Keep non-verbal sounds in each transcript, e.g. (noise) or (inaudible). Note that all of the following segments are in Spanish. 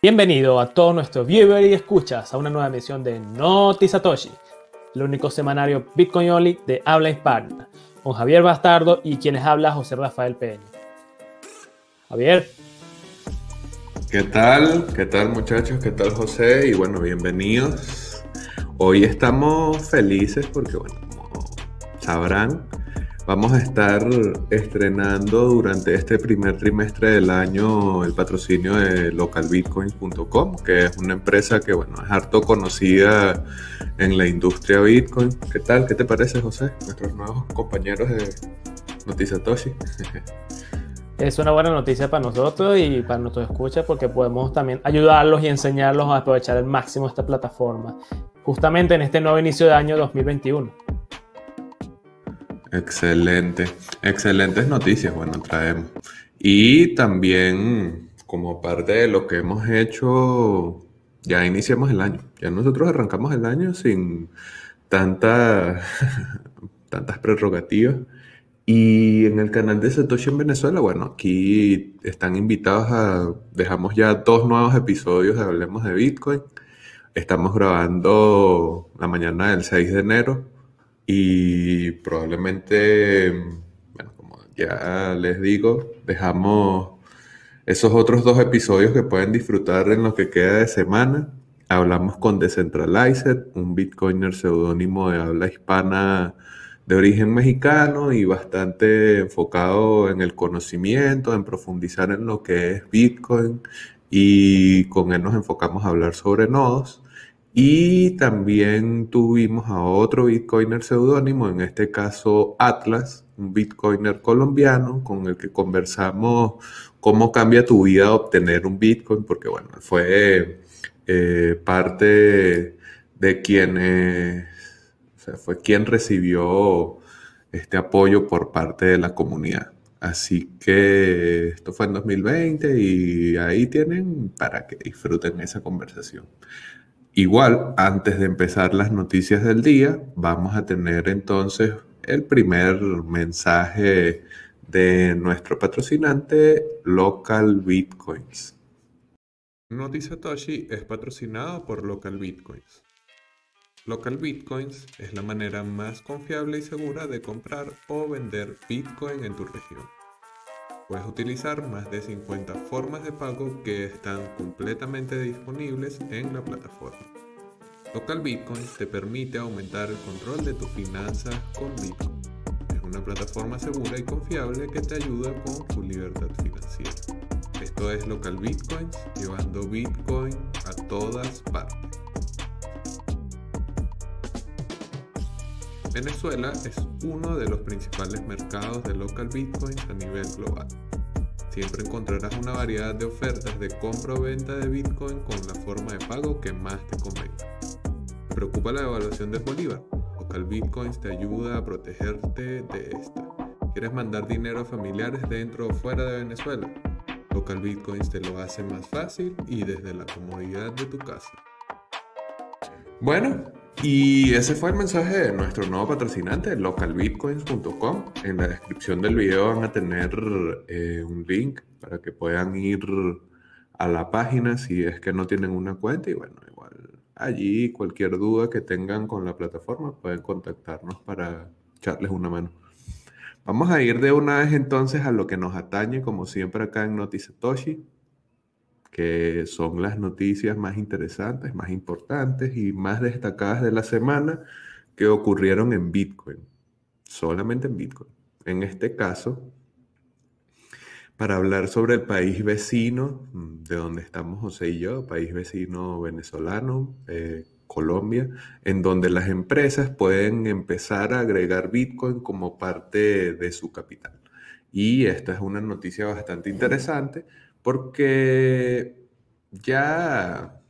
Bienvenido a todos nuestros viewers y escuchas a una nueva emisión de Noti Satoshi, el único semanario Bitcoin Only de habla hispana, con Javier Bastardo y quienes habla José Rafael Peña. Javier. ¿Qué tal? ¿Qué tal muchachos? ¿Qué tal José? Y bueno, bienvenidos. Hoy estamos felices porque, bueno, como sabrán, Vamos a estar estrenando durante este primer trimestre del año el patrocinio de localbitcoin.com, que es una empresa que bueno, es harto conocida en la industria Bitcoin. ¿Qué tal? ¿Qué te parece, José? Nuestros nuevos compañeros de Noticias. Es una buena noticia para nosotros y para nuestros escuchas porque podemos también ayudarlos y enseñarlos a aprovechar al máximo esta plataforma, justamente en este nuevo inicio de año 2021. Excelente, excelentes noticias, bueno, traemos. Y también, como parte de lo que hemos hecho, ya iniciamos el año. Ya nosotros arrancamos el año sin tanta, (laughs) tantas prerrogativas. Y en el canal de Satoshi en Venezuela, bueno, aquí están invitados a, dejamos ya dos nuevos episodios de Hablemos de Bitcoin. Estamos grabando la mañana del 6 de enero y probablemente, bueno, como ya les digo, dejamos esos otros dos episodios que pueden disfrutar en lo que queda de semana. Hablamos con Decentralized, un bitcoiner seudónimo de habla hispana de origen mexicano y bastante enfocado en el conocimiento, en profundizar en lo que es Bitcoin y con él nos enfocamos a hablar sobre nodos. Y también tuvimos a otro Bitcoiner seudónimo, en este caso Atlas, un Bitcoiner colombiano con el que conversamos cómo cambia tu vida obtener un Bitcoin, porque bueno, fue eh, parte de quienes, o sea, fue quien recibió este apoyo por parte de la comunidad. Así que esto fue en 2020 y ahí tienen para que disfruten esa conversación. Igual, antes de empezar las noticias del día, vamos a tener entonces el primer mensaje de nuestro patrocinante Local Bitcoins. Notizatoshi es patrocinado por Local Bitcoins. Local Bitcoins es la manera más confiable y segura de comprar o vender Bitcoin en tu región. Puedes utilizar más de 50 formas de pago que están completamente disponibles en la plataforma. Local Bitcoin te permite aumentar el control de tus finanzas con Bitcoin. Es una plataforma segura y confiable que te ayuda con tu libertad financiera. Esto es Local Bitcoins, llevando Bitcoin a todas partes. Venezuela es uno de los principales mercados de local bitcoins a nivel global. Siempre encontrarás una variedad de ofertas de compra o venta de bitcoin con la forma de pago que más te convenga. ¿Te preocupa la devaluación del bolívar? Local Bitcoins te ayuda a protegerte de esta. ¿Quieres mandar dinero a familiares dentro o fuera de Venezuela? Local Bitcoins te lo hace más fácil y desde la comodidad de tu casa. Bueno, y ese fue el mensaje de nuestro nuevo patrocinante, localbitcoins.com. En la descripción del video van a tener eh, un link para que puedan ir a la página si es que no tienen una cuenta. Y bueno, igual allí cualquier duda que tengan con la plataforma pueden contactarnos para echarles una mano. Vamos a ir de una vez entonces a lo que nos atañe, como siempre acá en Notizatoshi que son las noticias más interesantes, más importantes y más destacadas de la semana que ocurrieron en Bitcoin, solamente en Bitcoin. En este caso, para hablar sobre el país vecino, mm, de donde estamos José y yo, país vecino venezolano, eh, Colombia, en donde las empresas pueden empezar a agregar Bitcoin como parte de su capital. Y esta es una noticia bastante interesante porque ya,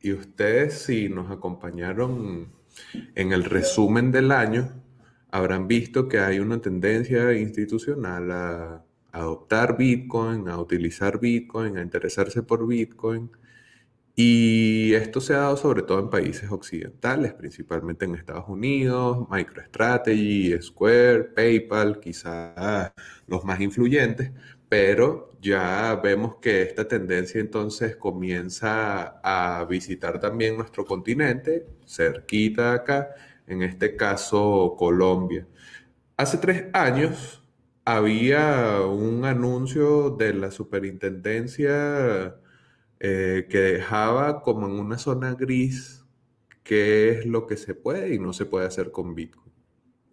y ustedes si nos acompañaron en el resumen del año, habrán visto que hay una tendencia institucional a adoptar Bitcoin, a utilizar Bitcoin, a interesarse por Bitcoin. Y esto se ha dado sobre todo en países occidentales, principalmente en Estados Unidos, MicroStrategy, Square, PayPal, quizás los más influyentes, pero ya vemos que esta tendencia entonces comienza a visitar también nuestro continente, cerquita acá, en este caso Colombia. Hace tres años había un anuncio de la superintendencia eh, que dejaba como en una zona gris qué es lo que se puede y no se puede hacer con Bitcoin.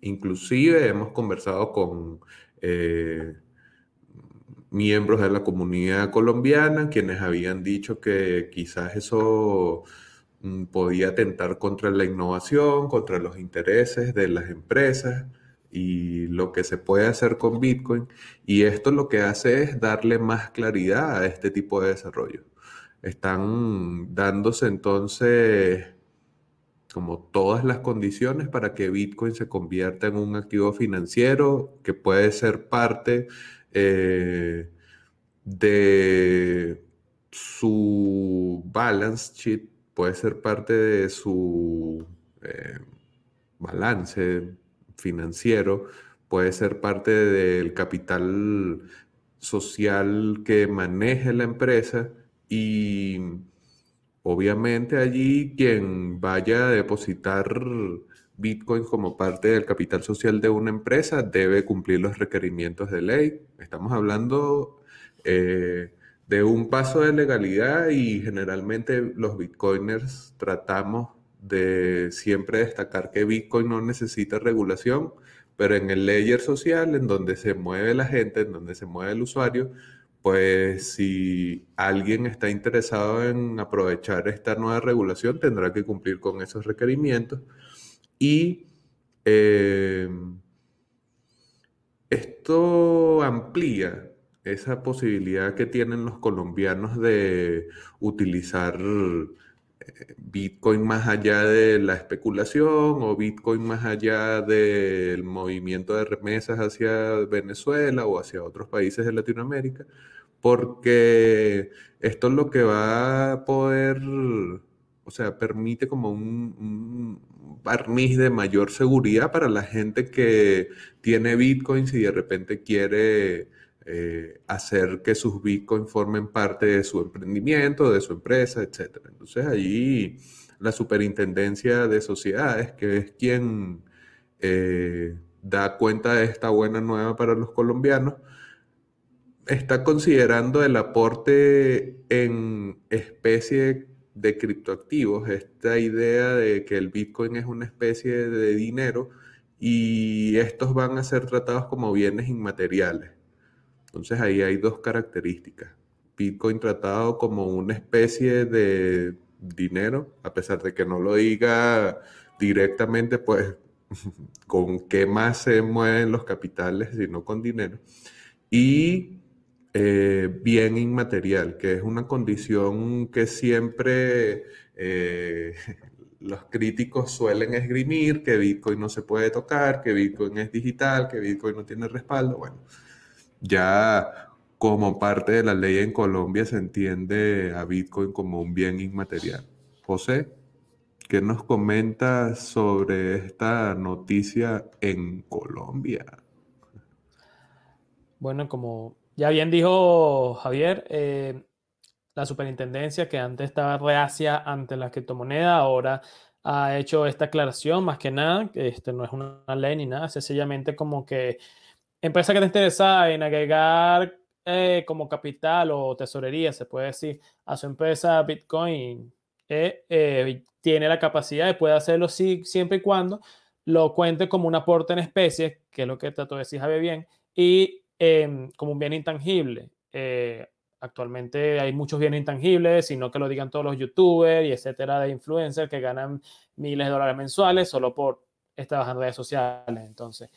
Inclusive hemos conversado con eh, miembros de la comunidad colombiana quienes habían dicho que quizás eso mm, podía atentar contra la innovación, contra los intereses de las empresas y lo que se puede hacer con Bitcoin. Y esto lo que hace es darle más claridad a este tipo de desarrollo. Están dándose entonces como todas las condiciones para que Bitcoin se convierta en un activo financiero que puede ser parte eh, de su balance sheet, puede ser parte de su eh, balance financiero, puede ser parte del capital social que maneje la empresa y obviamente allí quien vaya a depositar Bitcoin como parte del capital social de una empresa debe cumplir los requerimientos de ley. Estamos hablando eh, de un paso de legalidad y generalmente los bitcoiners tratamos de siempre destacar que Bitcoin no necesita regulación, pero en el layer social, en donde se mueve la gente, en donde se mueve el usuario, pues si alguien está interesado en aprovechar esta nueva regulación, tendrá que cumplir con esos requerimientos. Y eh, esto amplía esa posibilidad que tienen los colombianos de utilizar eh, Bitcoin más allá de la especulación o Bitcoin más allá del movimiento de remesas hacia Venezuela o hacia otros países de Latinoamérica, porque esto es lo que va a poder, o sea, permite como un, barniz de mayor seguridad para la gente que tiene bitcoins y de repente quiere eh, hacer que sus bitcoins formen parte de su emprendimiento, de su empresa, etc. Entonces allí la superintendencia de sociedades, que es quien eh, da cuenta de esta buena nueva para los colombianos, está considerando el aporte en especie de criptoactivos, esta idea de que el Bitcoin es una especie de dinero y estos van a ser tratados como bienes inmateriales. Entonces ahí hay dos características. Bitcoin tratado como una especie de dinero, a pesar de que no lo diga directamente, pues (laughs) con qué más se mueven los capitales, sino con dinero. Y eh, bien inmaterial, que es una condición que siempre eh, (laughs) los críticos suelen esgrimir, que Bitcoin no se puede tocar, que Bitcoin es digital, que Bitcoin no tiene respaldo. Bueno, ya como parte de la ley en Colombia se entiende a Bitcoin como un bien inmaterial. José, ¿qué nos comenta sobre esta noticia en Colombia? Bueno, como ya bien dijo Javier, eh, la superintendencia que antes estaba reacia ante la criptomoneda, ahora ha hecho esta aclaración, más que nada, que este no es una ley ni nada, sencillamente como que empresa que está interesada en agregar eh, como capital o tesorería, se puede decir, a su empresa Bitcoin, eh, tiene la capacidad de poder hacerlo sí, siempre y cuando lo cuente como un aporte en especie, que es lo que trato de decir Javier bien, y Em, como un bien intangible. Eh, actualmente hay muchos bienes intangibles, sino que lo digan todos los youtubers y etcétera de influencers que ganan miles de dólares mensuales solo por estar en redes sociales. Entonces,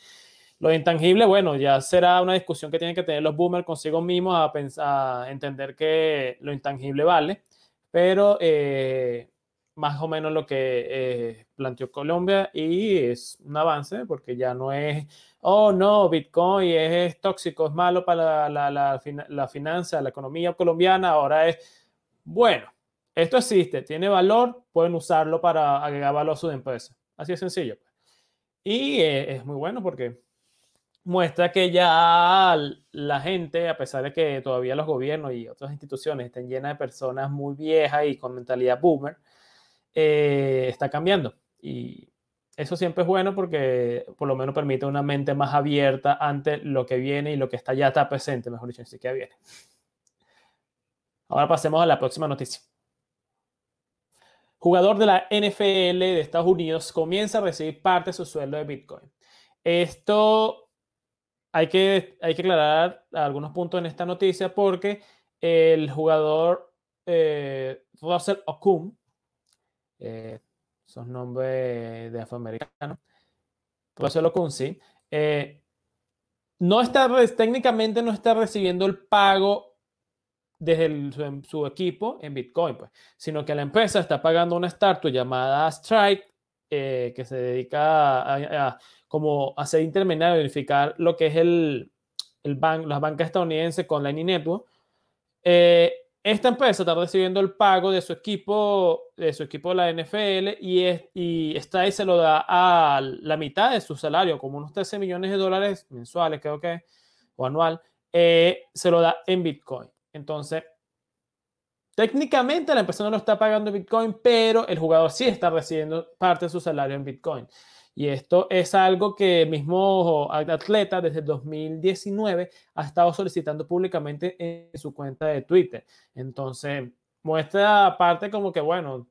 lo intangible, bueno, ya será una discusión que tienen que tener los boomers consigo mismos a, pensar, a entender que lo intangible vale, pero eh, más o menos lo que eh, planteó Colombia y es un avance porque ya no es, oh no, Bitcoin es, tóxico, es malo para la, la, la, finanza, la economía colombiana, ahora es, bueno, esto existe, tiene valor, pueden usarlo para agregar valor a su empresa. Así de sencillo. Pues. Y eh, es muy bueno porque muestra que ya la gente, a pesar de que todavía los gobiernos y otras instituciones estén llenas de personas muy viejas y con mentalidad boomer, eh, está cambiando. Y eso siempre es bueno porque por lo menos permite una mente más abierta ante lo que viene y lo que está ya está presente, mejor dicho, así que viene. Ahora pasemos a la próxima noticia. Jugador de la NFL de Estados Unidos comienza a recibir parte de su sueldo de Bitcoin. Esto hay que, hay que aclarar algunos puntos en esta noticia porque el jugador eh, Russell Okun, eh, son nombres de afroamericanos, Okun, sí, eh, no está, técnicamente no está recibiendo el pago desde su, equipo en Bitcoin, pues, sino que la empresa está pagando una startup llamada Strike, eh, que se dedica a, como hacer intermediario, verificar lo que es el, el banco, las bancas estadounidenses con Lightning Network. Eh, esta empresa está recibiendo el pago de su equipo, de su equipo de la NFL y, es, y Strike se lo da a la mitad de su salario, como unos 13 millones de dólares mensuales, creo que, o anual, eh, se lo da en Bitcoin. Entonces, técnicamente la empresa no lo está pagando en Bitcoin, pero el jugador sí está recibiendo parte de su salario en Bitcoin. Y esto es algo que el mismo atleta desde 2019 ha estado solicitando públicamente en su cuenta de Twitter. Entonces, muestra aparte como que, bueno,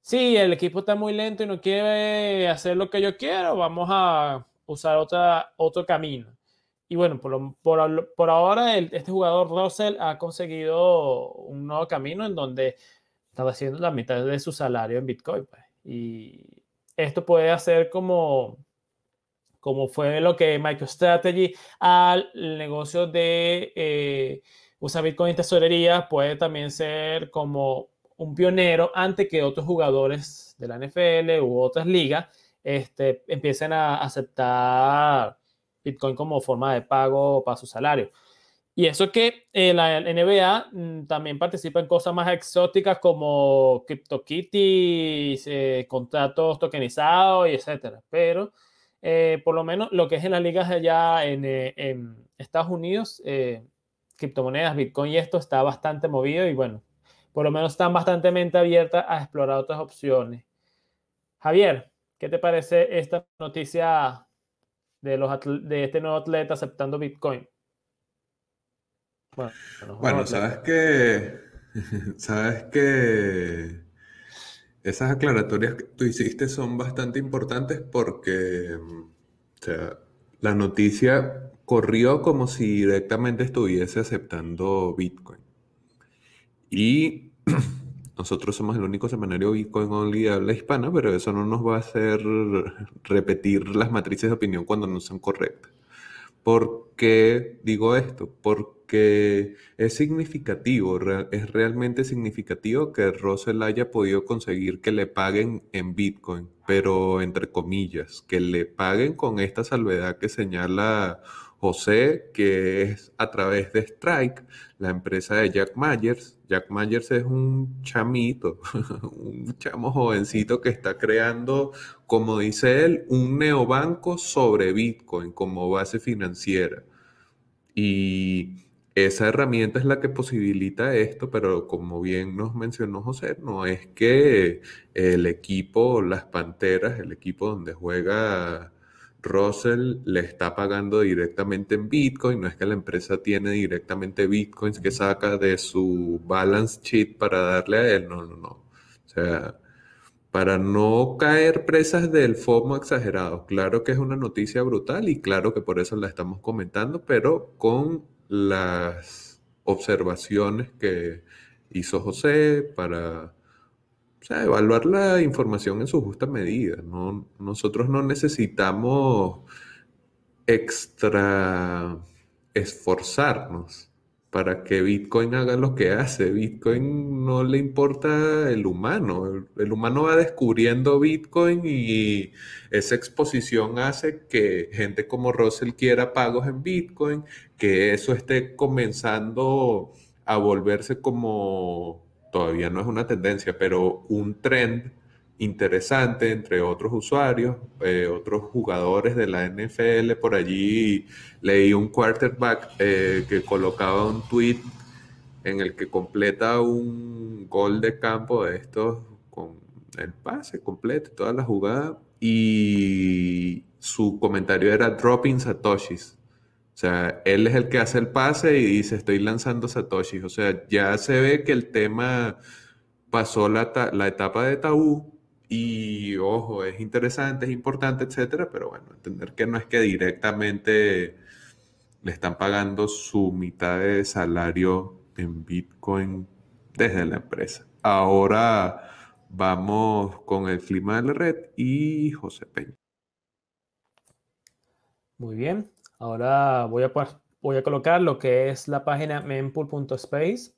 sí, el equipo está muy lento y no quiere hacer lo que yo quiero, vamos a usar otra, otro camino. Y bueno, por, por, ahora este jugador Russell ha conseguido un nuevo camino en donde está haciendo la mitad de su salario en Bitcoin. Pues. Y esto puede hacer como, como fue lo que MicroStrategy al negocio de eh, usar Bitcoin en tesorería, puede también ser como un pionero antes que otros jugadores de la NFL u otras ligas este, empiecen a aceptar Bitcoin como forma de pago para su salario. Y eso que eh, la NBA mm, también participa en cosas más exóticas como CryptoKitties, eh, contratos tokenizados y etcétera. Pero eh, por lo menos lo que es en las ligas allá en, Estados Unidos, criptomonedas, Bitcoin y esto está bastante movido y bueno, por lo menos están bastante abiertas a explorar otras opciones. Javier, ¿qué te parece esta noticia de, los de este nuevo atleta aceptando Bitcoin? Bueno, sabes que, (laughs) sabes que esas aclaratorias que tú hiciste son bastante importantes porque, la noticia corrió como si directamente estuviese aceptando Bitcoin. Y (clears throat) nosotros somos el único semanario Bitcoin only de habla hispana, pero eso no nos va a hacer repetir las matrices de opinión cuando no son correctas. ¿Por qué digo esto? Porque es significativo, es realmente significativo que Russell haya podido conseguir que le paguen en Bitcoin, pero entre comillas, que le paguen con esta salvedad que señala José, que es a través de Strike, la empresa de Jack Myers. Jack Myers es un chamito, (laughs) un chamo jovencito que está creando, como dice él, un neobanco sobre Bitcoin como base financiera. Y esa herramienta es la que posibilita esto, pero como bien nos mencionó José, no es que el equipo, las Panteras, el equipo donde juega Russell le está pagando directamente en Bitcoin, no es que la empresa tiene directamente Bitcoins que saca de su balance sheet para darle a él, no, no, no. O sea, para no caer presas del FOMO exagerado. Claro que es una noticia brutal y claro que por eso la estamos comentando, pero con las observaciones que hizo José para evaluar la información en su justa medida. ¿no? Nosotros no necesitamos extra esforzarnos para que Bitcoin haga lo que hace. Bitcoin no le importa el humano. El, humano va descubriendo Bitcoin y esa exposición hace que gente como Russell quiera pagos en Bitcoin, que eso esté comenzando a volverse como todavía no es una tendencia, pero un trend interesante entre otros usuarios, eh, otros jugadores de la NFL. Por allí leí un quarterback eh, que colocaba un tweet en el que completa un gol de campo de estos con el pase completo, toda la jugada, y su comentario era dropping satoshis. O sea, él es el que hace el pase y dice, estoy lanzando satoshis. O sea, ya se ve que el tema pasó la, la etapa de tabú y ojo, es interesante, es importante, etcétera, pero bueno, entender que no es que directamente le están pagando su mitad de salario en Bitcoin desde la empresa. Ahora vamos con el clima de la red y José Peña. Muy bien, ahora voy a, voy a colocar lo que es la página mempool.space.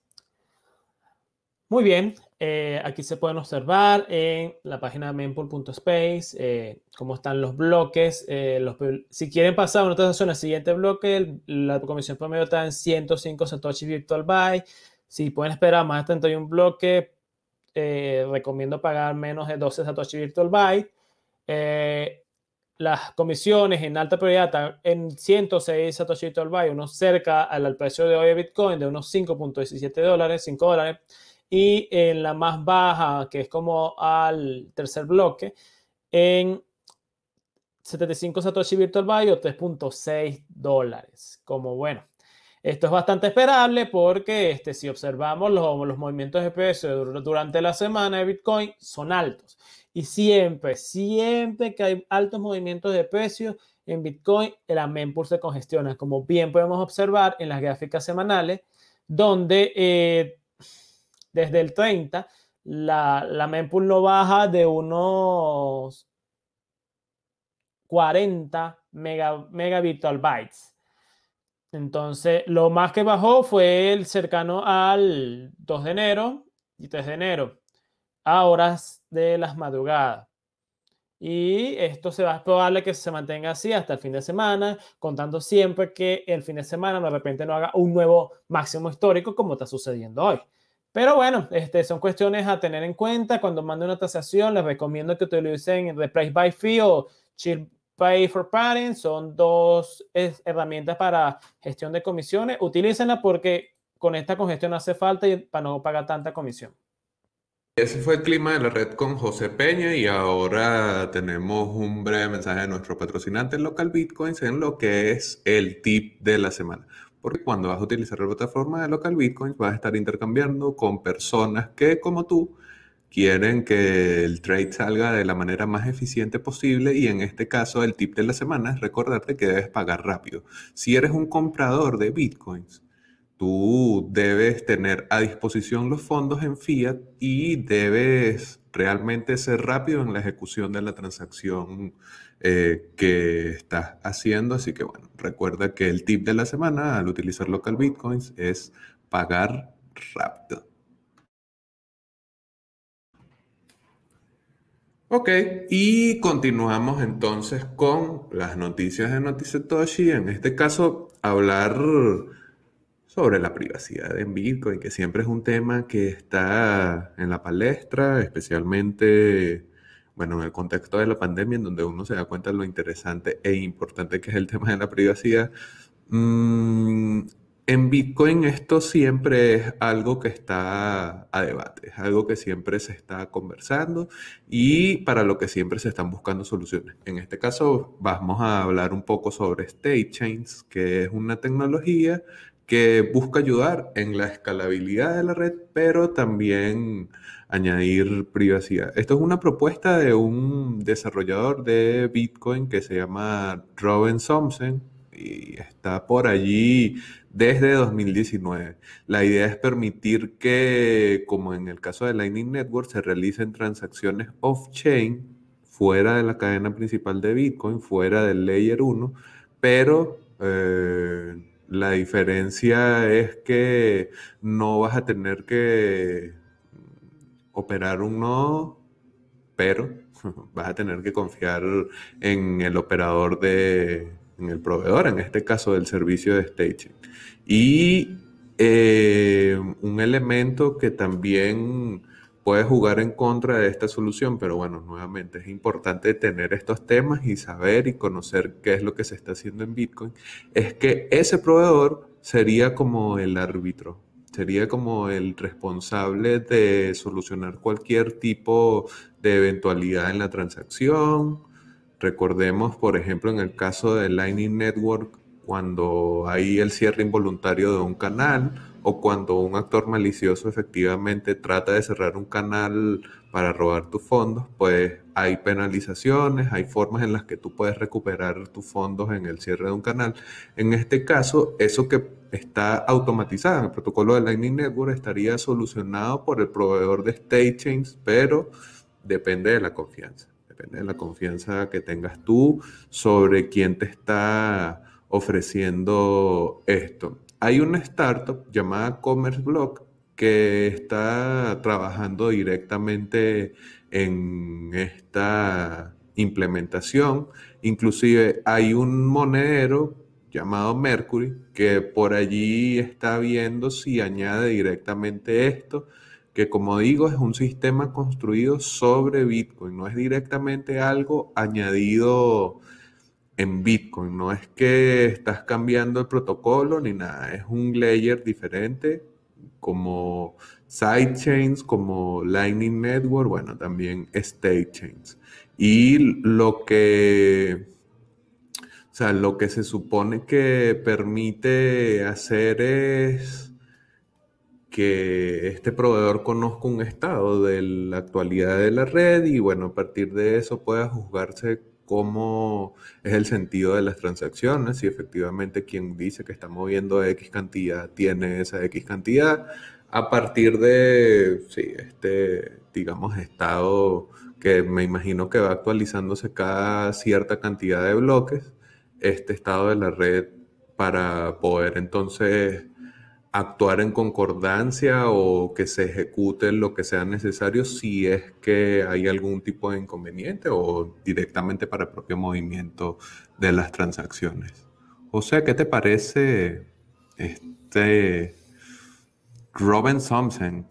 Muy bien, eh, aquí se pueden observar en la página mempool.space eh, cómo están los bloques. Eh, si quieren pasar una transacción al siguiente bloque, la comisión promedio está en 105 Satoshi Virtual Buy. Si pueden esperar más de 31 bloques, recomiendo pagar menos de 12 Satoshi Virtual Buy. las comisiones en alta prioridad están en 106 Satoshi Virtual Buy, uno cerca al, al precio de hoy de Bitcoin de unos 5.17 dólares, 5 dólares y en la más baja, que es como al tercer bloque, en 75 Satoshi Virtual Buy o 3.6 dólares. Como bueno, esto es bastante esperable porque este, si observamos los, los movimientos de precio durante la semana de Bitcoin son altos. Y siempre, siempre que hay altos movimientos de precios en Bitcoin, el mempool se congestiona, como bien podemos observar en las gráficas semanales, donde eh, desde el 30, la, la mempool no baja de unos 40 mega, bytes. Entonces, lo más que bajó fue el cercano al 2 de enero y 3 de enero, a horas de las madrugadas. Y esto se va a probable que se mantenga así hasta el fin de semana, contando siempre que el fin de semana de repente no haga un nuevo máximo histórico como está sucediendo hoy. Pero bueno, este, son cuestiones a tener en cuenta. Cuando manden una tasación, les recomiendo que utilicen Replace by Fee o Chill Pay for Parents. Son dos herramientas para gestión de comisiones. Utilícenla porque con esta congestión hace falta y para no pagar tanta comisión. Ese fue el clima de la red con José Peña y ahora tenemos un breve mensaje de nuestro patrocinante local Bitcoins en lo que es el tip de la semana porque cuando vas a utilizar la plataforma local Bitcoin vas a estar intercambiando con personas que, como tú, quieren que el trade salga de la manera más eficiente posible y en este caso el tip de la semana es recordarte que debes pagar rápido. Si eres un comprador de Bitcoins, tú debes tener a disposición los fondos en fiat y debes realmente ser rápido en la ejecución de la transacción eh, que estás haciendo. Así que bueno, recuerda que el tip de la semana al utilizar local bitcoins es pagar rápido. Ok, y continuamos entonces con las noticias de Notisetoshi. En este caso, hablar sobre la privacidad en Bitcoin, que siempre es un tema que está en la palestra, especialmente bueno, en el contexto de la pandemia, en donde uno se da cuenta de lo interesante e importante que es el tema de la privacidad, mm, en Bitcoin esto siempre es algo que está a debate, es algo que siempre se está conversando y para lo que siempre se están buscando soluciones. En este caso vamos a hablar un poco sobre State Chains, que es una tecnología que busca ayudar en la escalabilidad de la red, pero también añadir privacidad. Esto es una propuesta de un desarrollador de Bitcoin que se llama Robin Thompson y está por allí desde 2019. La idea es permitir que, como en el caso de Lightning Network, se realicen transacciones off-chain fuera de la cadena principal de Bitcoin, fuera del Layer 1, pero eh, la diferencia es que no vas a tener que operar un nodo, pero (laughs) vas a tener que confiar en el operador de, en el proveedor, en este caso del servicio de staging. Y eh, un elemento que también puede jugar en contra de esta solución, pero bueno, nuevamente es importante tener estos temas y saber y conocer qué es lo que se está haciendo en Bitcoin, es que ese proveedor sería como el árbitro, sería como el responsable de solucionar cualquier tipo de eventualidad en la transacción. Recordemos, por ejemplo, en el caso de Lightning Network, cuando hay el cierre involuntario de un canal o cuando un actor malicioso efectivamente trata de cerrar un canal para robar tus fondos, pues hay penalizaciones, hay formas en las que tú puedes recuperar tus fondos en el cierre de un canal. En este caso, eso que está automatizado en el protocolo de Lightning Network estaría solucionado por el proveedor de state chains, pero depende de la confianza. Depende de la confianza que tengas tú sobre quién te está ofreciendo esto. Hay una startup llamada Commerce Block que está trabajando directamente en esta implementación. Inclusive hay un monedero llamado Mercury que por allí está viendo si añade directamente esto, que como digo es un sistema construido sobre Bitcoin, no es directamente algo añadido en Bitcoin. No es que estás cambiando el protocolo ni nada, es un layer diferente como sidechains, como Lightning Network, bueno, también state chains. Y lo que, o sea, lo que se supone que permite hacer es que este proveedor conozca un estado de la actualidad de la red y bueno, a partir de eso pueda juzgarse cómo es el sentido de las transacciones, si efectivamente quien dice que está moviendo X cantidad tiene esa X cantidad, a partir de, sí, este, digamos, estado que me imagino que va actualizándose cada cierta cantidad de bloques, este estado de la red para poder entonces actuar en concordancia o que se ejecute lo que sea necesario si es que hay algún tipo de inconveniente o directamente para el propio movimiento de las transacciones. O sea, ¿qué te parece este Robin Thompson?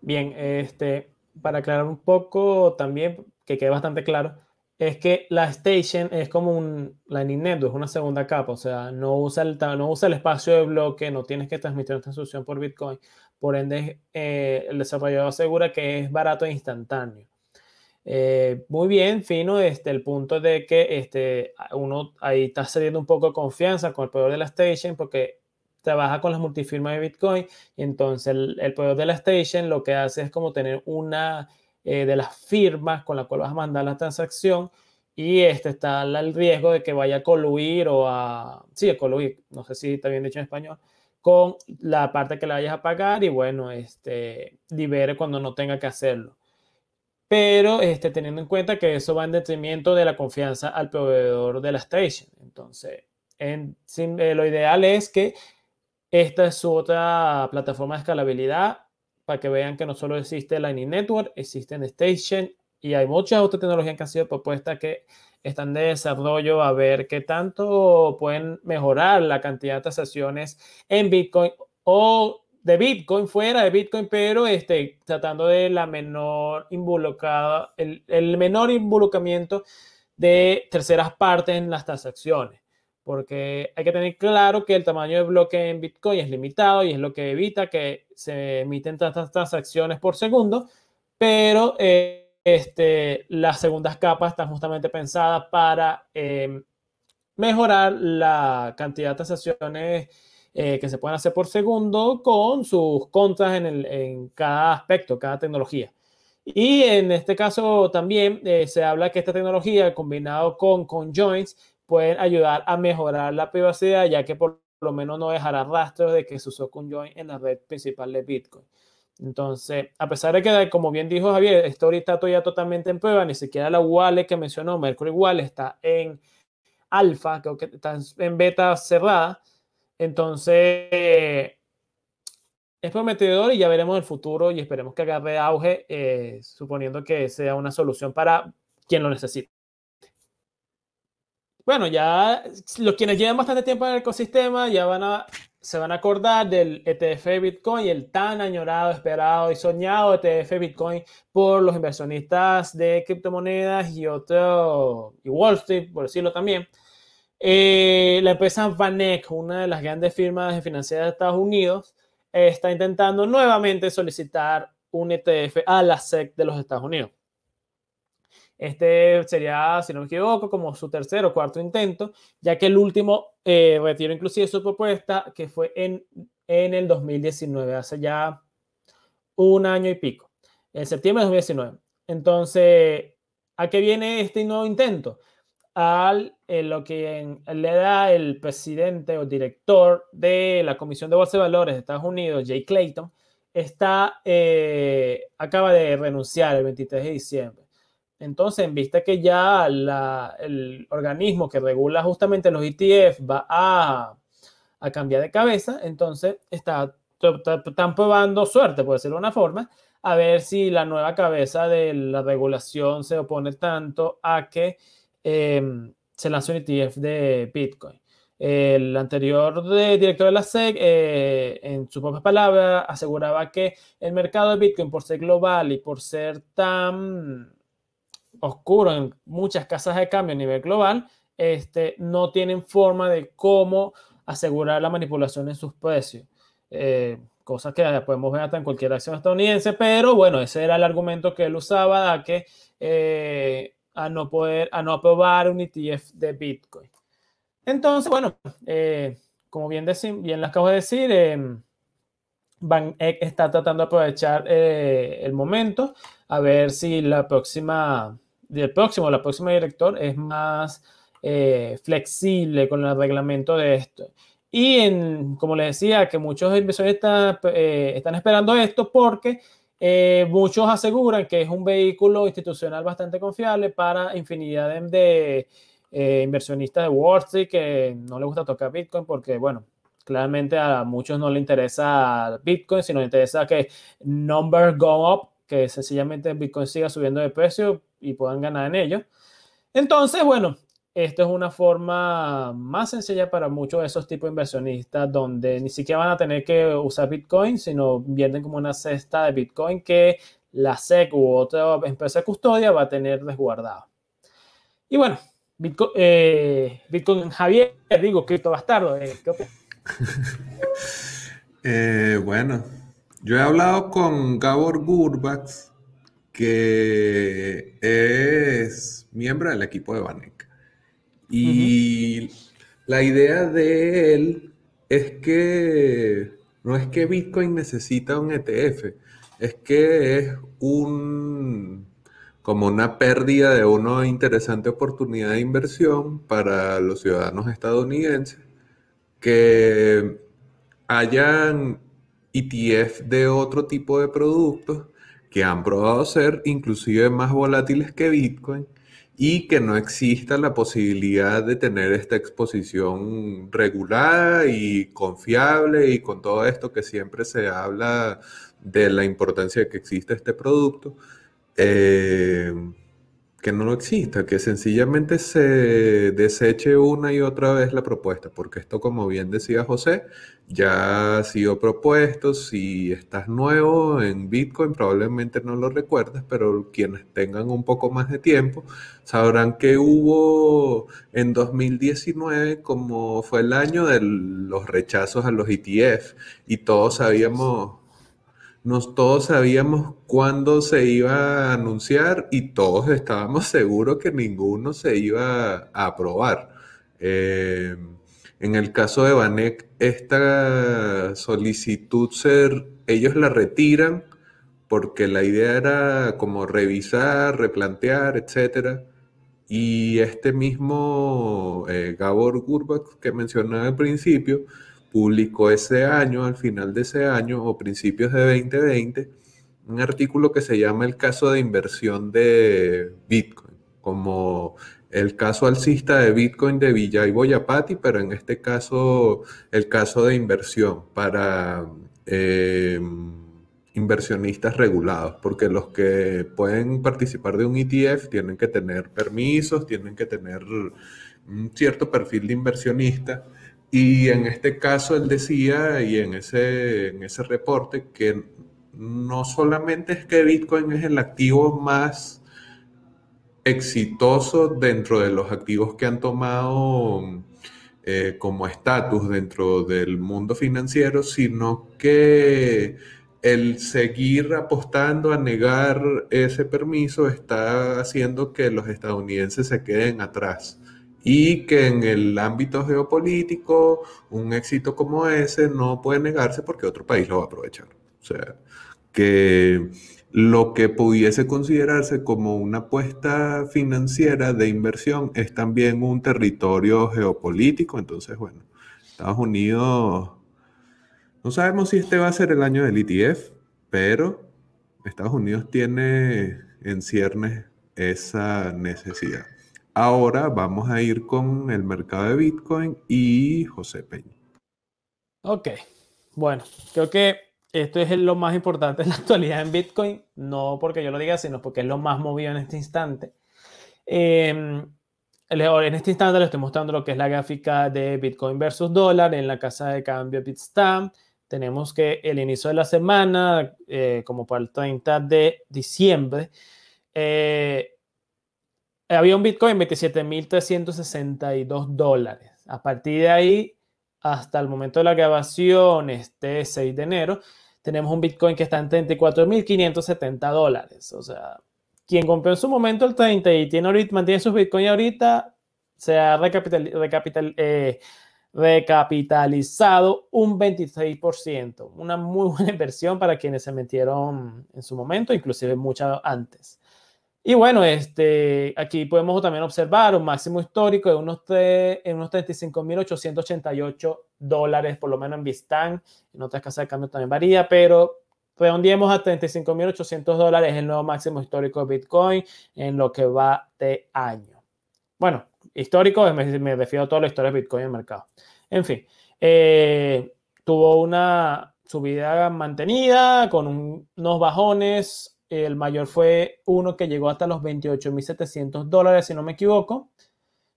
Bien, este, para aclarar un poco también, que quede bastante claro, es que la station es como un Lightning Network, es una segunda capa, o sea, no usa, el, no usa el espacio de bloque, no tienes que transmitir una transacción por Bitcoin, por ende eh, el desarrollador asegura que es barato e instantáneo. Eh, muy bien, fino, este, el punto de que este, uno ahí está cediendo un poco de confianza con el poder de la station porque trabaja con las multifirmas de Bitcoin y entonces el, el poder de la station lo que hace es como tener una eh, de las firmas con la cual vas a mandar la transacción y este está el riesgo de que vaya a coluir o a, sí, a coluir, no sé si está bien dicho en español, con la parte que le vayas a pagar y bueno, este, libere cuando no tenga que hacerlo. Pero este, teniendo en cuenta que eso va en detrimento de la confianza al proveedor de la station. Entonces, en, eh, lo ideal es que esta es su otra plataforma de escalabilidad para que vean que no solo existe Lightning Network, existe Station y hay muchas otras tecnologías que han sido propuestas que están de desarrollo a ver qué tanto pueden mejorar la cantidad de transacciones en Bitcoin o de Bitcoin fuera de Bitcoin, pero este, tratando de la menor involucrada, el, el menor involucramiento de terceras partes en las transacciones porque hay que tener claro que el tamaño de bloque en Bitcoin es limitado y es lo que evita que se emiten tantas transacciones por segundo, pero eh, este, las segundas capas están justamente pensadas para em, mejorar la cantidad de transacciones eh, que se pueden hacer por segundo con sus contras en, cada aspecto, cada tecnología. Y en este caso también eh, se habla que esta tecnología combinado con, con joints pueden ayudar a mejorar la privacidad, ya que por lo menos no dejará rastros de que se usó con join en la red principal de Bitcoin. Entonces, a pesar de que, como bien dijo Javier, esto ahorita está todavía totalmente en prueba, ni siquiera la wallet que mencionó, Mercury Wallet, está en alfa, creo que está en beta cerrada. Entonces, es prometedor y ya veremos el futuro y esperemos que agarre auge, eh, suponiendo que sea una solución para quien lo necesite. Bueno, ya los quienes llevan bastante tiempo en el ecosistema ya van a, se van a acordar del ETF Bitcoin, el tan añorado, esperado y soñado ETF Bitcoin por los inversionistas de criptomonedas y otro, y Wall Street, por decirlo también. Eh, la empresa Vanek, una de las grandes firmas financieras de Estados Unidos, está intentando nuevamente solicitar un ETF a la SEC de los Estados Unidos. Este sería, si no me equivoco, como su tercer o cuarto intento, ya que el último eh, retiró inclusive su propuesta, que fue en, en el 2019, hace ya un año y pico, en septiembre de 2019. Entonces, ¿a qué viene este nuevo intento? Al eh, lo que le da el presidente o director de la Comisión de Bolsa de Valores de Estados Unidos, Jay Clayton, está, eh, acaba de renunciar el 23 de diciembre. Entonces, en vista que ya el organismo que regula justamente los ETF va a, cambiar de cabeza, entonces está, están probando suerte, por decirlo de una forma, a ver si la nueva cabeza de la regulación se opone tanto a que em, se lance un ETF de Bitcoin. El anterior director de la SEC, eh, en sus propias palabras, aseguraba que el mercado de Bitcoin, por ser global y por ser tan oscuro en muchas casas de cambio a nivel global, este, no tienen forma de cómo asegurar la manipulación en sus precios. Eh, cosas que podemos ver hasta en cualquier acción estadounidense, pero bueno, ese era el argumento que él usaba a que eh, a no poder, a no aprobar un ETF de Bitcoin. Entonces, bueno, eh, como bien, bien les acabo de decir, Eck está tratando de aprovechar el momento a ver si la próxima del próximo, la próxima director es más eh, flexible con el reglamento de esto. Y en, como les decía, que muchos inversionistas eh, están esperando esto porque eh, muchos aseguran que es un vehículo institucional bastante confiable para infinidad de, inversionistas de Wall Street que no les gusta tocar Bitcoin porque, bueno, claramente a muchos no les interesa Bitcoin, sino les interesa que numbers go up, que sencillamente Bitcoin siga subiendo de precio y puedan ganar en ello. Entonces, bueno, esto es una forma más sencilla para muchos de esos tipos de inversionistas donde ni siquiera van a tener que usar Bitcoin, sino invierten como una cesta de Bitcoin que la SEC u otra empresa custodia va a tener resguardado. Y bueno, Bitcoin, eh, Bitcoin Javier, digo, cripto bastardo, eh, ¿qué (laughs) eh, bueno, yo he hablado con Gabor Gurbax que es miembro del equipo de Vanek. Y la idea de él es que no es que Bitcoin necesita un ETF, es que es un como una pérdida de una interesante oportunidad de inversión para los ciudadanos estadounidenses que hayan ETF de otro tipo de productos que han probado ser inclusive más volátiles que Bitcoin y que no exista la posibilidad de tener esta exposición regulada y confiable y con todo esto que siempre se habla de la importancia que exista este producto. Eh, que no exista, que sencillamente se deseche una y otra vez la propuesta, porque esto, como bien decía José, ya ha sido propuesto, si estás nuevo en Bitcoin probablemente no lo recuerdas, pero quienes tengan un poco más de tiempo sabrán que hubo en 2019 como fue el año de los rechazos a los ETF y todos sabíamos nos todos sabíamos cuándo se iba a anunciar y todos estábamos (laughs) seguros que ninguno se iba a aprobar. Eh, en el caso de Banek, esta solicitud ser, ellos la retiran porque la idea era como revisar, replantear, etc. Y este mismo eh, Gabor Gurbach que mencionaba al principio, publicó ese año, al final de ese año o principios de 2020, un artículo que se llama El caso de inversión de Bitcoin, como el caso alcista de Bitcoin de Vijay Boyapati, pero en este caso el caso de inversión para eh, inversionistas regulados, porque los que pueden participar de un ETF tienen que tener permisos, tienen que tener un cierto perfil de inversionista. Y en este caso él decía, y en ese, en ese reporte, que no solamente es que Bitcoin es el activo más exitoso dentro de los activos que han tomado eh, como estatus dentro del mundo financiero, sino que el seguir apostando a negar ese permiso está haciendo que los estadounidenses se queden atrás y que en el ámbito geopolítico un éxito como ese no puede negarse porque otro país lo va a aprovechar. O sea, que lo que pudiese considerarse como una apuesta financiera de inversión es también un territorio geopolítico. Entonces, bueno, Estados Unidos, no sabemos si este va a ser el año del ETF, pero Estados Unidos tiene en ciernes esa necesidad. Ahora vamos a ir con el mercado de Bitcoin y José Peña. Ok, bueno, creo que esto es lo más importante en la actualidad en Bitcoin, no porque yo lo diga, sino porque es lo más movido en este instante. Em, en este instante le estoy mostrando lo que es la gráfica de Bitcoin versus dólar en la casa de cambio Bitstamp. Tenemos que el inicio de la semana, eh, como para el 30 de diciembre, eh, había un Bitcoin 27.362 dólares. A partir de ahí hasta el momento de la grabación, este 6 de enero, tenemos un Bitcoin que está en 34.570 dólares. O sea, quien compró en su momento el 30 y tiene ahorita, mantiene sus Bitcoin ahorita, se ha recapital, eh, recapitalizado un 26%. Una muy (laughs) buena inversión para quienes se metieron en su momento, inclusive mucho antes. Y bueno, este, aquí podemos también observar un máximo histórico de unos, unos 35.888 dólares, por lo menos en Bistan. En otras casas de cambio también varía, pero redondeemos a 35.800 dólares el nuevo máximo histórico de Bitcoin en lo que va de año. Bueno, histórico, me, refiero a toda la historia de Bitcoin en el mercado. En fin, eh, tuvo una subida mantenida con unos bajones el mayor fue uno que llegó hasta los 28.700 dólares, si no me equivoco,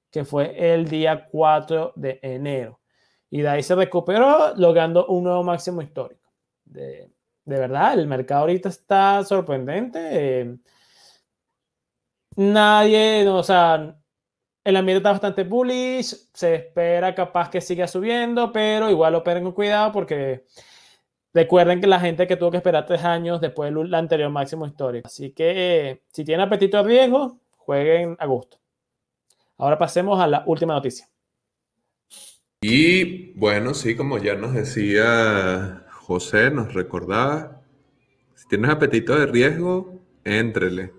que fue el día 4 de enero. Y de ahí se recuperó, logrando un nuevo máximo histórico. De, verdad, el mercado ahorita está sorprendente. nadie, o sea, el ambiente está bastante bullish, se espera capaz que siga subiendo, pero igual operen con cuidado porque Recuerden que la gente que tuvo que esperar tres años después del anterior máximo histórico. Así que si tienen apetito a riesgo, jueguen a gusto. Ahora pasemos a la última noticia. Y bueno, sí, como ya nos decía José, nos recordaba, si tienes apetito de riesgo, éntrele.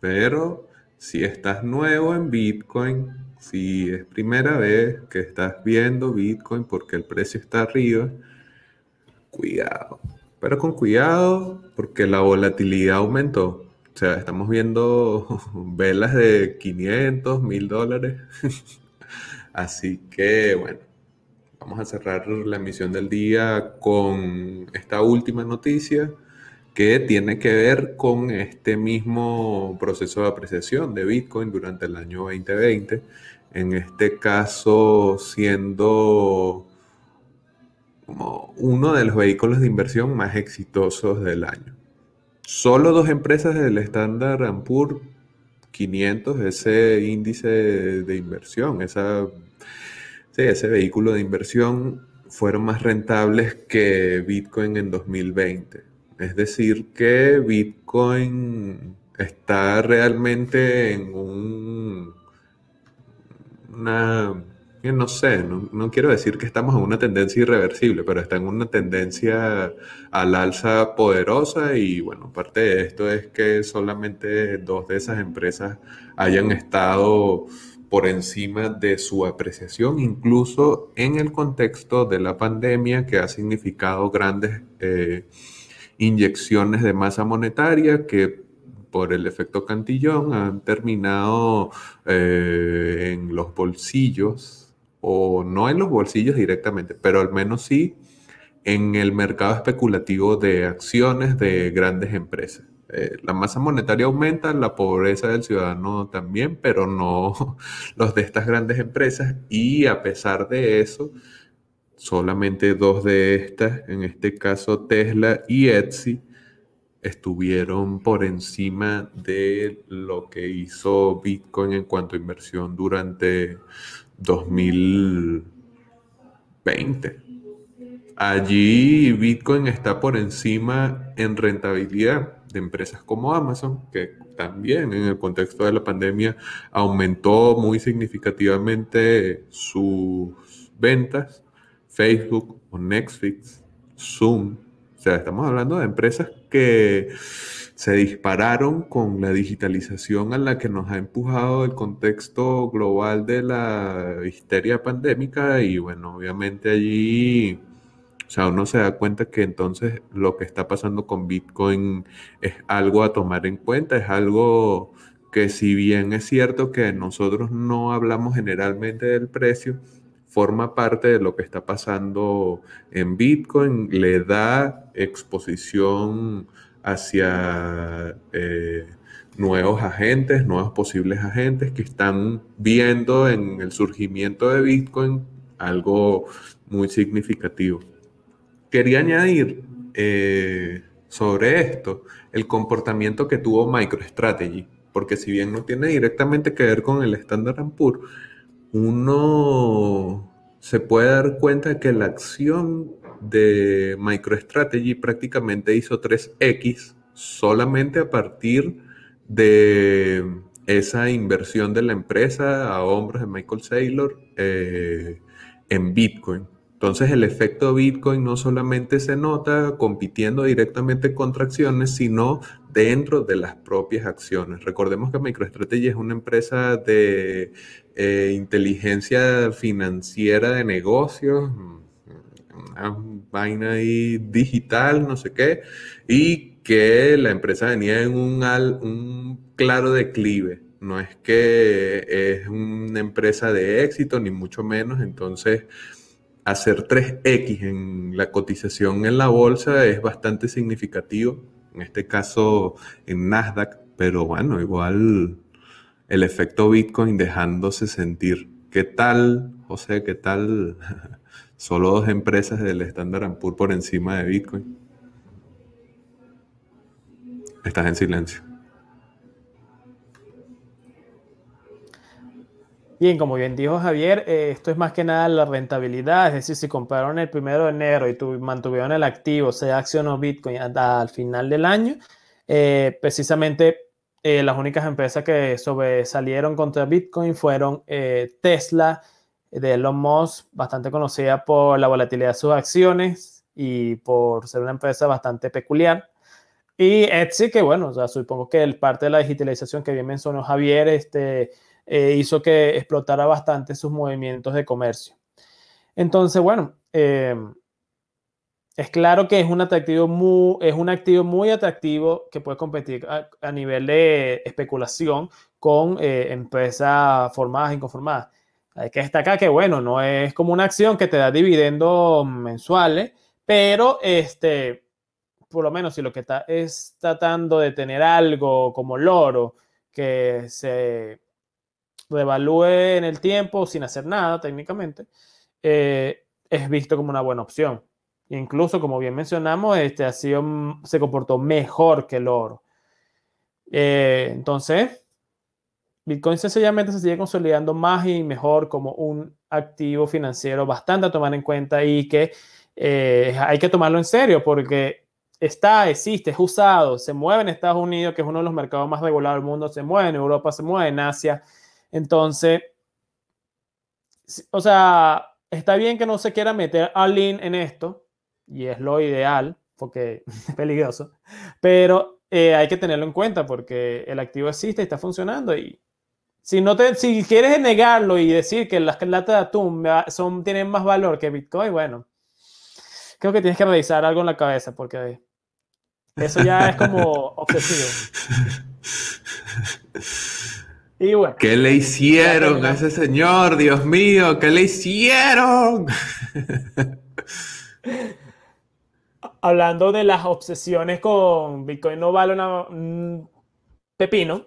Pero si estás nuevo en Bitcoin, si es primera vez que estás viendo Bitcoin porque el precio está arriba, cuidado. Pero con cuidado porque la volatilidad aumentó. O sea, estamos viendo (laughs) velas de 500, 1000 dólares. (laughs) Así que bueno, vamos a cerrar la emisión del día con esta última noticia que tiene que ver con este mismo proceso de apreciación de Bitcoin durante el año 2020. En este caso, siendo como uno de los vehículos de inversión más exitosos del año. Solo dos empresas del Standard Poor's 500, ese índice de, inversión, ese vehículo de inversión, fueron más rentables que Bitcoin en 2020. Es decir, que Bitcoin está realmente en un, una no sé, no, quiero decir que estamos en una tendencia irreversible, pero está en una tendencia al alza poderosa y bueno, parte de esto es que solamente dos de esas empresas hayan estado por encima de su apreciación, incluso en el contexto de la pandemia que ha significado grandes eh, inyecciones de masa monetaria que por el efecto cantillón han terminado eh, en los bolsillos o no en los bolsillos directamente, pero al menos sí en el mercado especulativo de acciones de grandes empresas. Eh, la masa monetaria aumenta, la pobreza del ciudadano también, pero no (laughs) los de estas grandes empresas. Y a pesar de eso, solamente dos de estas, en este caso Tesla y Etsy, estuvieron por encima de lo que hizo Bitcoin en cuanto a inversión durante 2020. Allí Bitcoin está por encima en rentabilidad de empresas como Amazon, que también en el contexto de la pandemia aumentó muy significativamente sus ventas, Facebook o Netflix, Zoom. O sea, estamos hablando de empresas que se dispararon con la digitalización a la que nos ha empujado el contexto global de la histeria pandémica y bueno, obviamente allí o sea, uno se da cuenta que entonces lo que está pasando con Bitcoin es algo a tomar en cuenta, es algo que si bien es cierto que nosotros no hablamos generalmente del precio, forma parte de lo que está pasando en Bitcoin, le da exposición hacia eh, nuevos agentes, nuevos posibles agentes que están viendo en el surgimiento de Bitcoin algo muy significativo. Quería añadir eh, sobre esto el comportamiento que tuvo MicroStrategy, porque si bien no tiene directamente que ver con el Standard Poor's, uno se puede dar cuenta que la acción de MicroStrategy prácticamente hizo 3X solamente a partir de esa inversión de la empresa a hombros de Michael Saylor eh, en Bitcoin. Entonces el efecto Bitcoin no solamente se nota compitiendo directamente contra acciones, sino dentro de las propias acciones. Recordemos que MicroStrategy es una empresa de eh, inteligencia financiera de negocios, una vaina ahí digital, no sé qué, y que la empresa venía en un, un claro declive. No es que es una empresa de éxito, ni mucho menos. Entonces, hacer 3X en la cotización en la bolsa es bastante significativo, en este caso en Nasdaq, pero bueno, igual el efecto Bitcoin dejándose sentir. ¿Qué tal, José? ¿Qué tal? (laughs) Solo dos empresas del Standard Poor's por encima de Bitcoin. Estás en silencio. Bien, como bien dijo Javier, eh, esto es más que nada la rentabilidad, es decir, si compraron el primero de enero y mantuvieron el activo, sea acción o Bitcoin, al final del año, eh, precisamente eh, las únicas empresas que sobresalieron contra Bitcoin fueron Tesla, de Elon Musk, bastante conocida por la volatilidad de sus acciones y por ser una empresa bastante peculiar. Y Etsy, que bueno, supongo que el parte de la digitalización que bien mencionó Javier, este eh, hizo que explotara bastante sus movimientos de comercio. Entonces, bueno, eh, es claro que es un, atractivo muy, es un activo muy atractivo que puede competir a, nivel de especulación con eh, empresas formadas e inconformadas. Hay que destacar que, bueno, no es como una acción que te da dividendos mensuales, pero este, por lo menos si lo que está es tratando de tener algo como loro que se revalúe en el tiempo sin hacer nada técnicamente, eh, es visto como una buena opción. Incluso, como bien mencionamos, este ha sido, se comportó mejor que el oro. Eh, entonces, Bitcoin sencillamente se sigue consolidando más y mejor como un activo financiero bastante a tomar en cuenta y que eh, hay que tomarlo en serio porque está, existe, es usado, se mueve en Estados Unidos, que es uno de los mercados más regulados del mundo, se mueve en Europa, se mueve en Asia, entonces, o sea, está bien que no se quiera meter al in en esto, y es lo ideal, porque (laughs) es peligroso, pero eh, hay que tenerlo en cuenta porque el activo existe y está funcionando y si, no te, si quieres negarlo y decir que las latas de atún son, tienen más valor que Bitcoin, bueno, creo que tienes que revisar algo en la cabeza porque eso ya es como (laughs) obsesivo. ¿Qué le hicieron a ese señor? Dios mío, ¿qué le hicieron? (laughs) hablando de las obsesiones con Bitcoin no vale un pepino,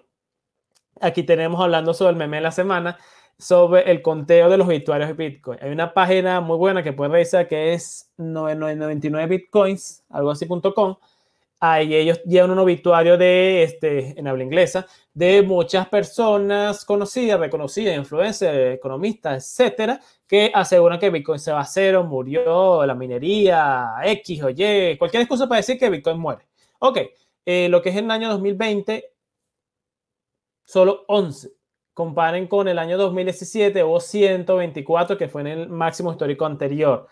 aquí tenemos hablando sobre el meme de la semana, sobre el conteo de los obituarios de Bitcoin. Hay una página muy buena que puedes revisar que es 99 bitcoins, algo así.com. Ahí ellos llevan un obituario de, este, en habla inglesa, de muchas personas conocidas, reconocidas, influencers, economistas, etcétera, que aseguran que Bitcoin se va a cero, murió, la minería, X o Y, cualquier excusa para decir que Bitcoin muere. Ok, eh, lo que es el año 2020, solo 11 comparen con el año 2017, hubo 124, que fue en el máximo histórico anterior.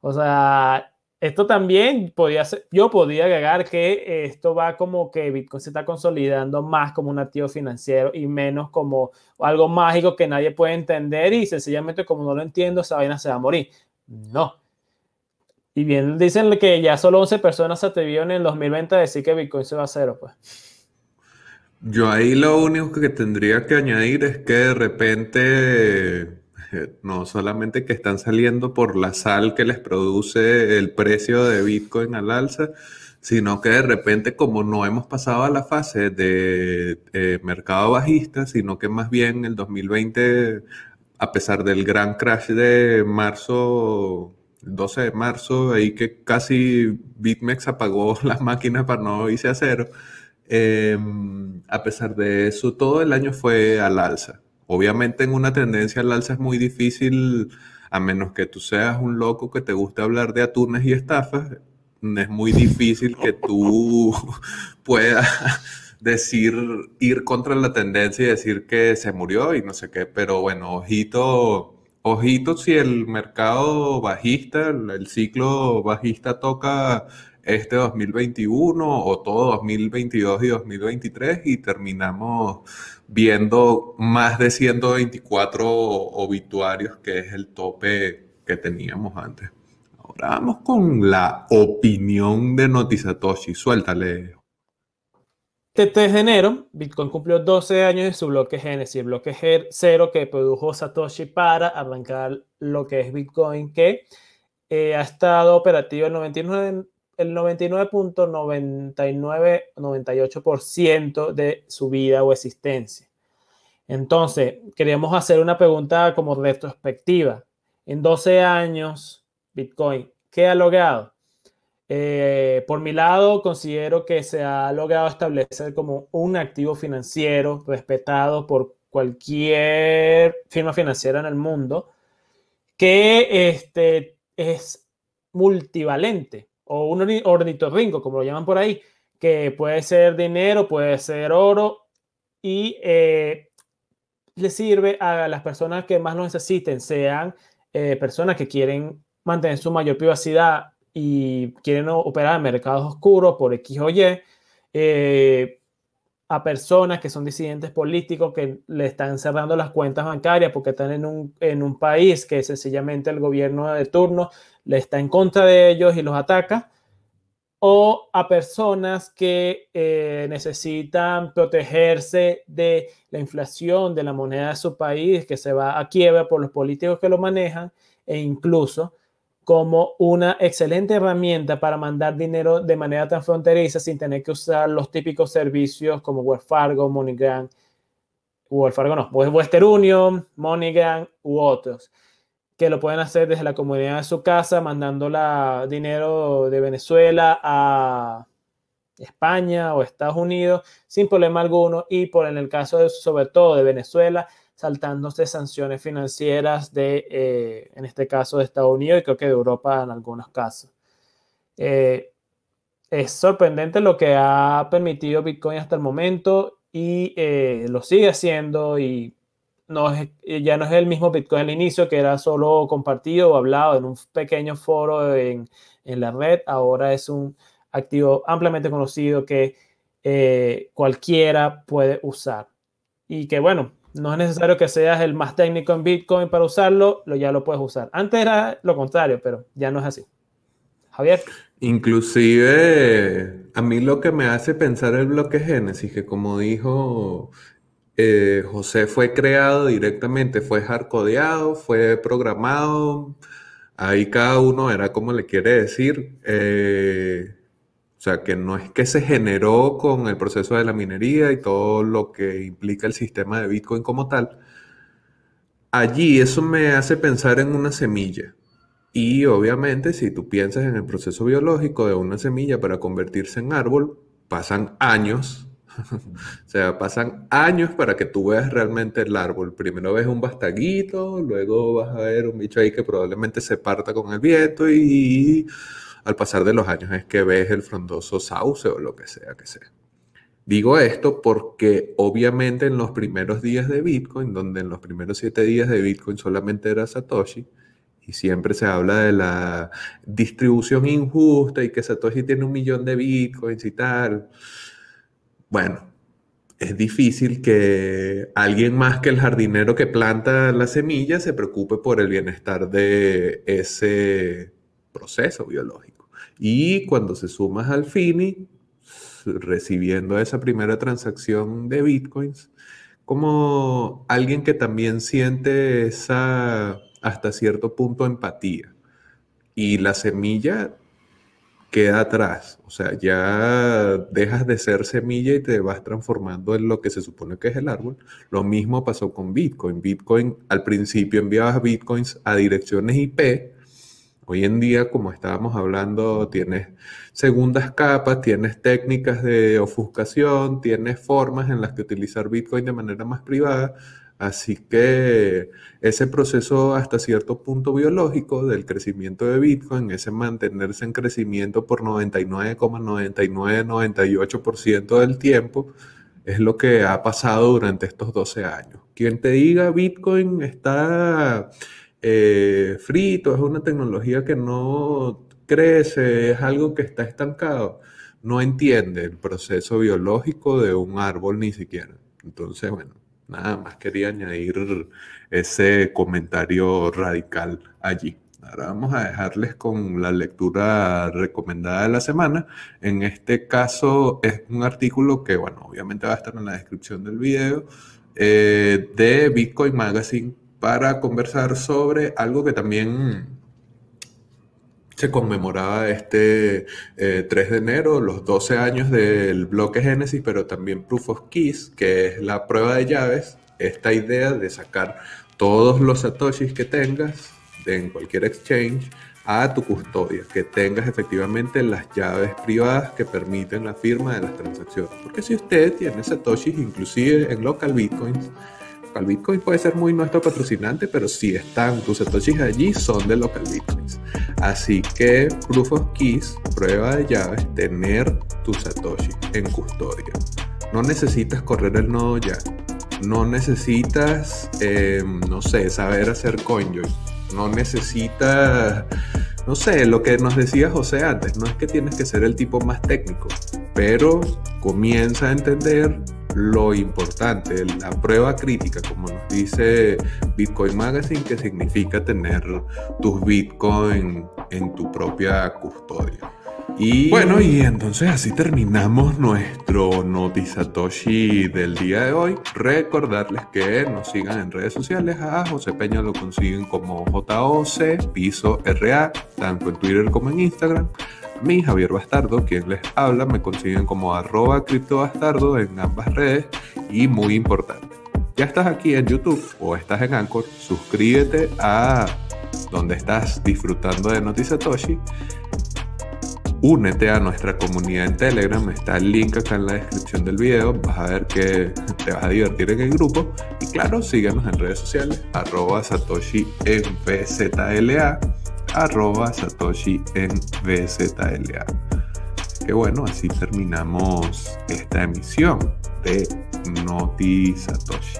O sea, esto también podía ser, yo podría agregar que esto va como que Bitcoin se está consolidando más como un activo financiero y menos como algo mágico que nadie puede entender y sencillamente como no lo entiendo, esa vaina se va a morir. No. Y bien dicen que ya solo 11 personas se atrevieron en el 2020 a decir que Bitcoin se va a cero, pues. Yo ahí lo único que tendría que añadir es que de repente, no solamente que están saliendo por la sal que les produce el precio de Bitcoin al alza, sino que de repente como no hemos pasado a la fase de eh, mercado bajista, sino que más bien el 2020, a pesar del gran crash de marzo, 12 de marzo, ahí que casi BitMEX apagó (laughs) las máquinas para no irse a cero, Em, a pesar de eso, todo el año fue al alza. Obviamente en una tendencia al alza es muy difícil, a menos que tú seas un loco que te guste hablar de atunes y estafas, es muy difícil que tú (laughs) puedas decir, ir contra la tendencia y decir que se murió y no sé qué, pero bueno, ojito, ojito si el mercado bajista, el ciclo bajista toca este 2021 o todo 2022 y 2023 y terminamos viendo más de 124 obituarios, que es el tope que teníamos antes. Ahora vamos con la opinión de Notizatoshi. Suéltale. Este 3 de enero, Bitcoin cumplió 12 años de su bloque Genesis, bloque cero que produjo Satoshi para arrancar lo que es Bitcoin, que eh, ha estado operativo el 99, el 99.9998% de su vida o existencia. Entonces, queríamos hacer una pregunta como retrospectiva. En 12 años, Bitcoin, ¿qué ha logrado? Eh, por mi lado, considero que se ha logrado establecer como un activo financiero respetado por cualquier firma financiera en el mundo, que este, es multivalente o un ornitorrinco, como lo llaman por ahí, que puede ser dinero, puede ser oro y eh, le sirve a las personas que más lo necesiten, sean eh, personas que quieren mantener su mayor privacidad y quieren operar en mercados oscuros por X o Y, eh, a personas que son disidentes políticos que le están cerrando las cuentas bancarias porque están en un, en un país que sencillamente el gobierno de turno le está en contra de ellos y los ataca, o a personas que eh, necesitan protegerse de la inflación de la moneda de su país, que se va a quiebra por los políticos que lo manejan, e incluso como una excelente herramienta para mandar dinero de manera transfronteriza sin tener que usar los típicos servicios como Wells Fargo, MoneyGram, Wells Fargo no, Western Union, MoneyGram u otros que lo pueden hacer desde la comunidad de su casa, mandándola dinero de Venezuela a España o Estados Unidos sin problema alguno y por en el caso de, sobre todo de Venezuela, saltándose sanciones financieras de, eh, en este caso, de Estados Unidos y creo que de Europa en algunos casos. Eh, es sorprendente lo que ha permitido Bitcoin hasta el momento y eh, lo sigue haciendo y no es, ya no es el mismo Bitcoin al inicio, que era solo compartido o hablado en un pequeño foro en, en la red. Ahora es un activo ampliamente conocido que cualquiera puede usar. Y que bueno, no es necesario que seas el más técnico en Bitcoin para usarlo, lo, ya lo puedes usar. Antes era lo contrario, pero ya no es así. Javier. Inclusive, a mí lo que me hace pensar el bloque Génesis, que como dijo eh, José fue creado directamente, fue hardcodeado, fue programado ahí cada uno era como le quiere decir. Eh, o sea, que no es que se generó con el proceso de la minería y todo lo que implica el sistema de Bitcoin como tal. Allí eso me hace pensar en una semilla. Y obviamente si tú piensas en el proceso biológico de una semilla para convertirse en árbol, pasan años (laughs) o sea, pasan años para que tú veas realmente el árbol. Primero ves un bastaguito, luego vas a ver un bicho ahí que probablemente se parta con el viento y al pasar de los años es que ves el frondoso sauce o lo que sea que sea. Digo esto porque obviamente en los primeros días de Bitcoin, donde en los primeros siete días de Bitcoin solamente era Satoshi, y siempre se habla de la distribución injusta y que Satoshi tiene un millón de Bitcoins y tal bueno, es difícil que alguien más que el jardinero que planta la semilla se preocupe por el bienestar de ese proceso biológico. Y cuando se sumas al FINI, recibiendo esa primera transacción de bitcoins, como alguien que también siente esa hasta cierto punto empatía. Y la semilla queda atrás. O sea, ya dejas de ser semilla y te vas transformando en lo que se supone que es el árbol. Lo mismo pasó con Bitcoin. Bitcoin al principio enviabas Bitcoins a direcciones IP. Hoy en día, como estábamos hablando, tienes segundas capas, tienes técnicas de ofuscación, tienes formas en las que utilizar Bitcoin de manera más privada. Así que ese proceso hasta cierto punto biológico del crecimiento de Bitcoin, ese mantenerse en crecimiento por 99,9998% del tiempo, es lo que ha pasado durante estos 12 años. Quien te diga Bitcoin está eh, frito, es una tecnología que no crece, es algo que está estancado, no entiende el proceso biológico de un árbol ni siquiera. Entonces, bueno, Nada más quería añadir ese comentario radical allí. Ahora vamos a dejarles con la lectura recomendada de la semana. En este caso es un artículo que, bueno, obviamente va a estar en la descripción del video, eh, de Bitcoin Magazine para conversar sobre algo que también se conmemoraba este 3 eh, de enero, los 12 años del bloque Génesis, pero también Proof of Keys, que es la prueba de llaves, esta idea de sacar todos los satoshis que tengas en cualquier exchange a tu custodia, que tengas efectivamente las llaves privadas que permiten la firma de las transacciones. Porque si usted tiene satoshis inclusive en local bitcoins, bitcoin puede ser muy nuestro patrocinante, pero si están tus satoshis allí, son de local bitcoins. Así que Proof of Keys, prueba de llaves, tener tu Satoshi en custodia. No necesitas correr el nodo ya. No necesitas, em, no sé, saber hacer CoinJoy. No necesitas, no sé, lo que nos decía José antes. No es que tienes que ser el tipo más técnico, pero comienza a entender lo importante, la prueba crítica, como nos dice Bitcoin Magazine, que significa tener tus Bitcoin en tu propia custodia. Y bueno, y entonces así terminamos nuestro Notizatoshi del día de hoy. Recordarles que nos sigan en redes sociales. A José Peña lo consiguen como JOC, piso RA, tanto en Twitter como en Instagram mí, Javier Bastardo, quien les habla, me consiguen como arroba criptobastardo en ambas redes y muy importante, ya estás aquí en YouTube o estás en Anchor, suscríbete a donde estás disfrutando de Notizatoshi. Únete a nuestra comunidad en Telegram, está el link acá en la descripción del video, vas a ver que te vas a divertir en el grupo. Y claro, síguenos en redes sociales, arroba satoshi en arroba Satoshi en BZLA. Que bueno, así terminamos esta emisión de Noti Satoshi.